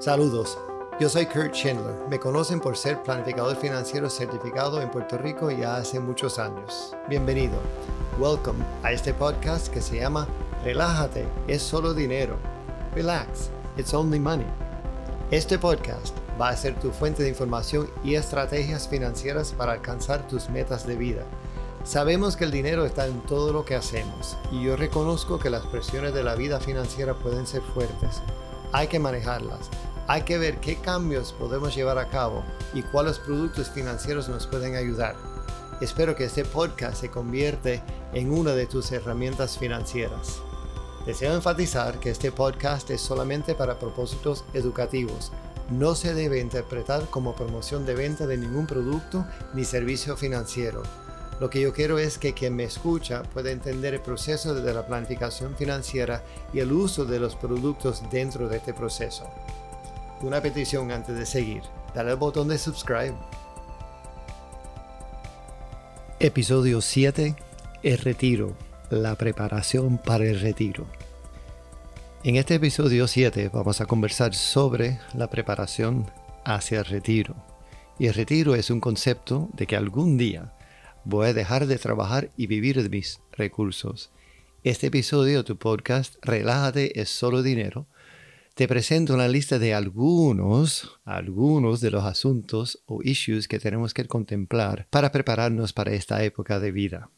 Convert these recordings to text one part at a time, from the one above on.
Saludos, yo soy Kurt Schindler. Me conocen por ser planificador financiero certificado en Puerto Rico ya hace muchos años. Bienvenido. Welcome a este podcast que se llama Relájate, es solo dinero. Relax, it's only money. Este podcast va a ser tu fuente de información y estrategias financieras para alcanzar tus metas de vida. Sabemos que el dinero está en todo lo que hacemos y yo reconozco que las presiones de la vida financiera pueden ser fuertes. Hay que manejarlas. Hay que ver qué cambios podemos llevar a cabo y cuáles productos financieros nos pueden ayudar. Espero que este podcast se convierta en una de tus herramientas financieras. Deseo enfatizar que este podcast es solamente para propósitos educativos no se debe interpretar como promoción de venta de ningún producto ni servicio financiero. Lo que yo quiero es que quien me escucha pueda entender el proceso de la planificación financiera y el uso de los productos dentro de este proceso. Una petición antes de seguir. Dale al botón de subscribe. Episodio 7. El retiro. La preparación para el retiro. En este episodio 7 vamos a conversar sobre la preparación hacia el retiro. Y el retiro es un concepto de que algún día voy a dejar de trabajar y vivir de mis recursos. Este episodio de tu podcast Relájate es solo dinero. Te presento una lista de algunos, algunos de los asuntos o issues que tenemos que contemplar para prepararnos para esta época de vida.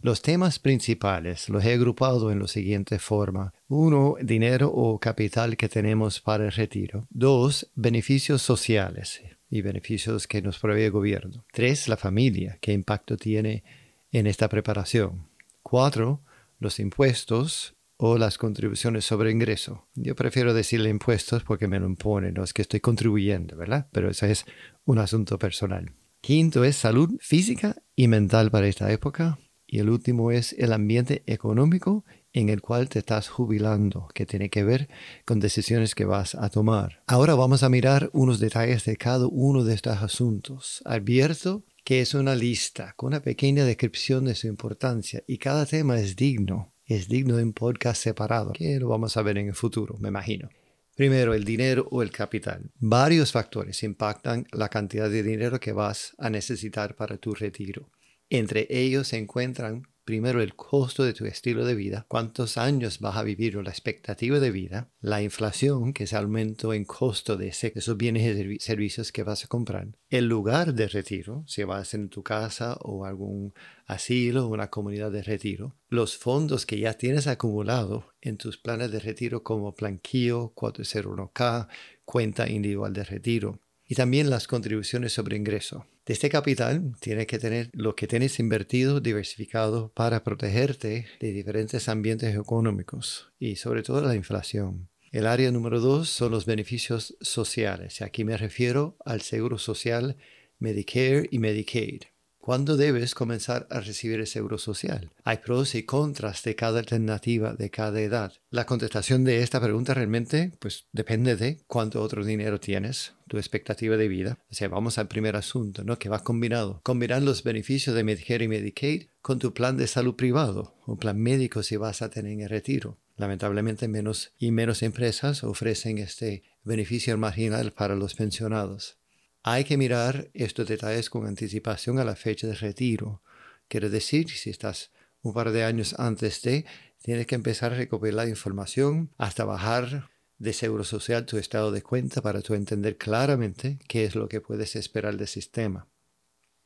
Los temas principales los he agrupado en la siguiente forma. Uno, dinero o capital que tenemos para el retiro. Dos, beneficios sociales y beneficios que nos provee el gobierno. Tres, la familia, qué impacto tiene en esta preparación. Cuatro, los impuestos o las contribuciones sobre ingreso. Yo prefiero decirle impuestos porque me lo imponen, no es que estoy contribuyendo, ¿verdad? Pero eso es un asunto personal. Quinto es salud física y mental para esta época. Y el último es el ambiente económico en el cual te estás jubilando, que tiene que ver con decisiones que vas a tomar. Ahora vamos a mirar unos detalles de cada uno de estos asuntos. Advierto que es una lista con una pequeña descripción de su importancia y cada tema es digno, es digno de un podcast separado, que lo vamos a ver en el futuro, me imagino. Primero, el dinero o el capital. Varios factores impactan la cantidad de dinero que vas a necesitar para tu retiro. Entre ellos se encuentran primero el costo de tu estilo de vida, cuántos años vas a vivir o la expectativa de vida, la inflación, que es el aumento en costo de esos bienes y servicios que vas a comprar, el lugar de retiro, si vas en tu casa o algún asilo o una comunidad de retiro, los fondos que ya tienes acumulado en tus planes de retiro como Planquillo, 401k, cuenta individual de retiro, y también las contribuciones sobre ingreso. De este capital tienes que tener lo que tienes invertido diversificado para protegerte de diferentes ambientes económicos y sobre todo la inflación. El área número dos son los beneficios sociales. Aquí me refiero al seguro social, Medicare y Medicaid. ¿Cuándo debes comenzar a recibir el seguro social? Hay pros y contras de cada alternativa de cada edad. La contestación de esta pregunta realmente pues depende de cuánto otro dinero tienes, tu expectativa de vida. O sea, vamos al primer asunto, ¿no? Que va combinado. Combinar los beneficios de Medicare y Medicaid con tu plan de salud privado, un plan médico si vas a tener en retiro. Lamentablemente menos y menos empresas ofrecen este beneficio marginal para los pensionados. Hay que mirar estos detalles con anticipación a la fecha de retiro. Quiere decir, si estás un par de años antes de, tienes que empezar a recopilar información hasta bajar de Seguro Social tu estado de cuenta para tú entender claramente qué es lo que puedes esperar del sistema.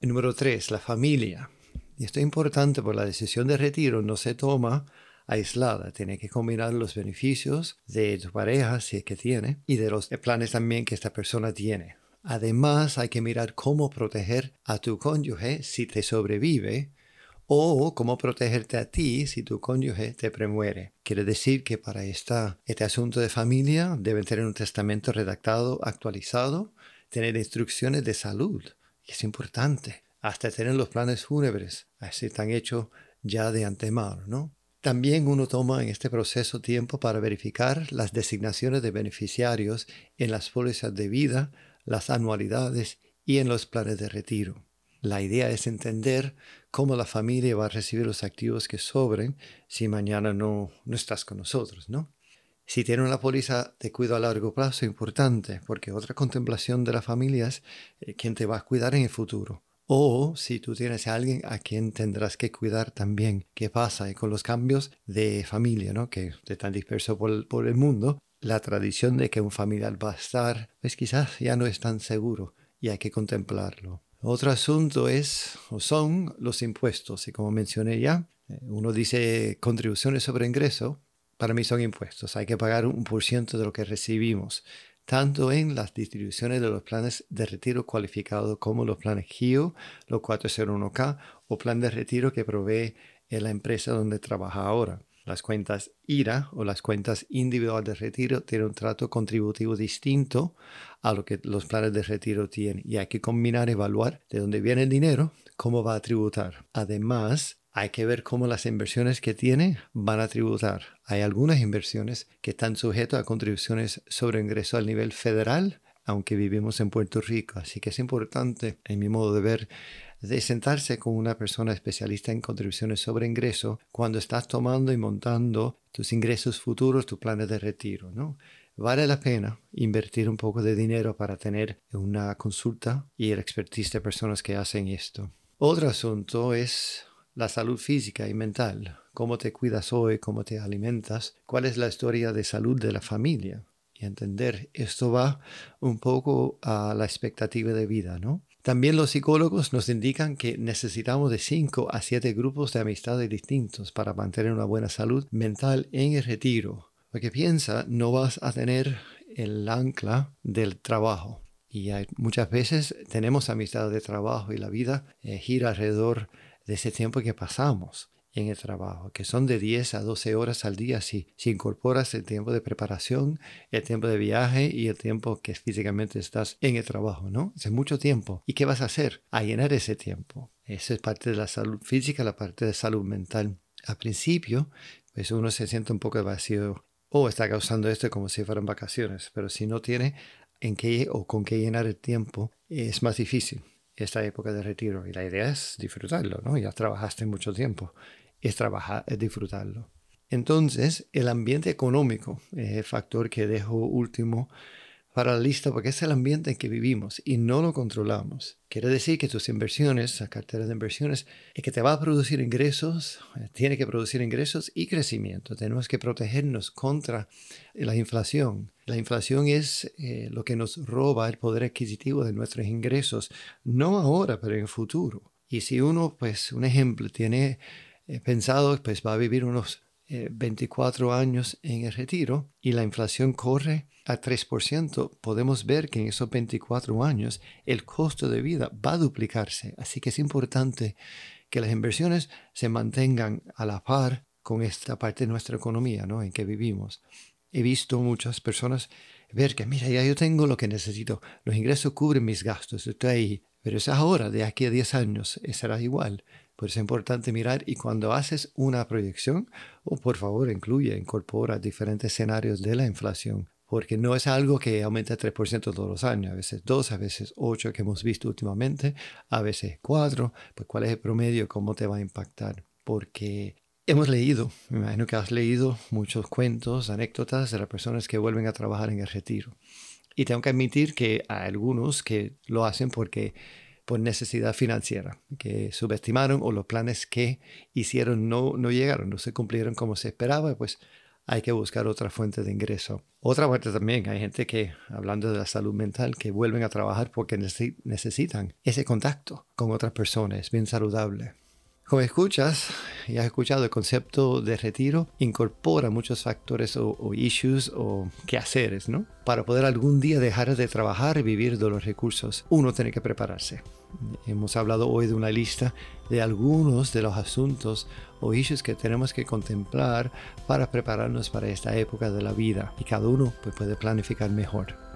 número 3. La familia. Y esto es importante porque la decisión de retiro no se toma aislada. Tiene que combinar los beneficios de tu pareja, si es que tiene, y de los planes también que esta persona tiene. Además, hay que mirar cómo proteger a tu cónyuge si te sobrevive o cómo protegerte a ti si tu cónyuge te premuere. Quiere decir que para esta, este asunto de familia deben tener un testamento redactado, actualizado, tener instrucciones de salud, y es importante, hasta tener los planes fúnebres, así están hechos ya de antemano, ¿no? También uno toma en este proceso tiempo para verificar las designaciones de beneficiarios en las pólizas de vida las anualidades y en los planes de retiro. La idea es entender cómo la familia va a recibir los activos que sobren si mañana no, no estás con nosotros, ¿no? Si tiene una póliza de cuidado a largo plazo, importante, porque otra contemplación de la familia es eh, quién te va a cuidar en el futuro. O si tú tienes a alguien a quien tendrás que cuidar también. ¿Qué pasa? Con los cambios de familia, ¿no? Que están dispersos por, por el mundo, la tradición de que un familiar va a estar, pues quizás ya no es tan seguro y hay que contemplarlo. Otro asunto es o son los impuestos y como mencioné ya, eh, uno dice contribuciones sobre ingreso, para mí son impuestos. Hay que pagar un por ciento de lo que recibimos, tanto en las distribuciones de los planes de retiro cualificado como los planes GIO, los 401k o plan de retiro que provee la empresa donde trabaja ahora. Las cuentas IRA o las cuentas individuales de retiro tienen un trato contributivo distinto a lo que los planes de retiro tienen y hay que combinar, evaluar de dónde viene el dinero, cómo va a tributar. Además, hay que ver cómo las inversiones que tiene van a tributar. Hay algunas inversiones que están sujetas a contribuciones sobre ingreso al nivel federal, aunque vivimos en Puerto Rico. Así que es importante, en mi modo de ver, de sentarse con una persona especialista en contribuciones sobre ingreso cuando estás tomando y montando tus ingresos futuros, tus planes de retiro, ¿no? Vale la pena invertir un poco de dinero para tener una consulta y el expertise de personas que hacen esto. Otro asunto es la salud física y mental. Cómo te cuidas hoy, cómo te alimentas, cuál es la historia de salud de la familia. Y entender, esto va un poco a la expectativa de vida, ¿no? También los psicólogos nos indican que necesitamos de 5 a 7 grupos de amistades distintos para mantener una buena salud mental en el retiro. Porque piensa, no vas a tener el ancla del trabajo. Y muchas veces tenemos amistades de trabajo y la vida eh, gira alrededor de ese tiempo que pasamos en el trabajo, que son de 10 a 12 horas al día si, si incorporas el tiempo de preparación, el tiempo de viaje y el tiempo que físicamente estás en el trabajo, ¿no? Es mucho tiempo. ¿Y qué vas a hacer? A llenar ese tiempo. Esa es parte de la salud física, la parte de salud mental. Al principio, pues uno se siente un poco vacío o está causando esto como si fueran vacaciones, pero si no tiene en qué o con qué llenar el tiempo, es más difícil esta época de retiro. Y la idea es disfrutarlo, ¿no? Ya trabajaste mucho tiempo es trabajar, es disfrutarlo. Entonces, el ambiente económico es el factor que dejo último para la lista porque es el ambiente en que vivimos y no lo controlamos. Quiere decir que tus inversiones, la cartera de inversiones, es que te va a producir ingresos, eh, tiene que producir ingresos y crecimiento. Tenemos que protegernos contra la inflación. La inflación es eh, lo que nos roba el poder adquisitivo de nuestros ingresos, no ahora, pero en el futuro. Y si uno, pues, un ejemplo, tiene He pensado, pues va a vivir unos 24 eh, años en el retiro y la inflación corre a 3%, podemos ver que en esos 24 años el costo de vida va a duplicarse. Así que es importante que las inversiones se mantengan a la par con esta parte de nuestra economía ¿no? en que vivimos. He visto muchas personas ver que, mira, ya yo tengo lo que necesito, los ingresos cubren mis gastos, estoy ahí, pero es ahora, de aquí a 10 años, será igual. Pues es importante mirar y cuando haces una proyección, o por favor incluye, incorpora diferentes escenarios de la inflación, porque no es algo que aumenta 3% todos los años, a veces 2, a veces 8 que hemos visto últimamente, a veces 4, pues cuál es el promedio, cómo te va a impactar, porque hemos leído, me imagino que has leído muchos cuentos, anécdotas de las personas que vuelven a trabajar en el retiro. Y tengo que admitir que hay algunos que lo hacen porque por necesidad financiera, que subestimaron o los planes que hicieron no, no llegaron, no se cumplieron como se esperaba, pues hay que buscar otra fuente de ingreso. Otra parte también, hay gente que, hablando de la salud mental, que vuelven a trabajar porque necesitan ese contacto con otras personas, bien saludable. Como escuchas y has escuchado, el concepto de retiro incorpora muchos factores o, issues o quehaceres, ¿no? Para poder algún día dejar de trabajar y vivir de los recursos, uno tiene que prepararse. Hemos hablado hoy de una lista de algunos de los asuntos o issues que tenemos que contemplar para prepararnos para esta época de la vida y cada uno pues, puede planificar mejor.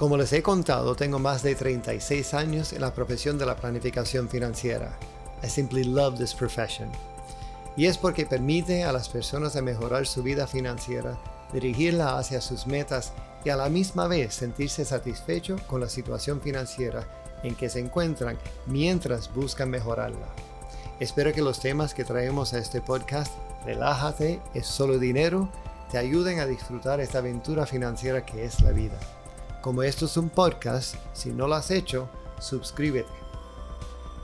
Como les he contado, tengo más de 36 años en la profesión de la planificación financiera. I simply love this profession. Y es porque permite a las personas a mejorar su vida financiera, dirigirla hacia sus metas y a la misma vez sentirse satisfecho con la situación financiera en que se encuentran mientras buscan mejorarla. Espero que los temas que traemos a este podcast, Relájate, es solo dinero, te ayuden a disfrutar esta aventura financiera que es la vida. Como esto es un podcast, si no lo has hecho, suscríbete.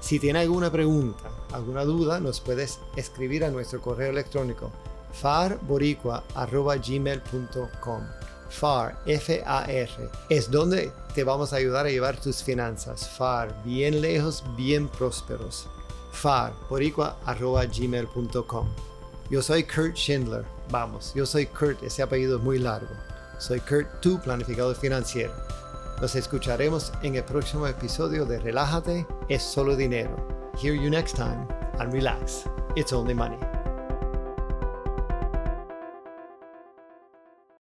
Si tienes alguna pregunta, alguna duda, nos puedes escribir a nuestro correo electrónico farboricua.gmail.com FAR, F-A-R, es donde te vamos a ayudar a llevar tus finanzas. FAR, bien lejos, bien prósperos. FAR, boricua.gmail.com. Yo soy Kurt Schindler. Vamos, yo soy Kurt, ese apellido es muy largo. Soy Kurt, tu planificador financiero. Nos escucharemos en el próximo episodio de Relájate, es solo dinero. Hear you next time and relax. It's only money.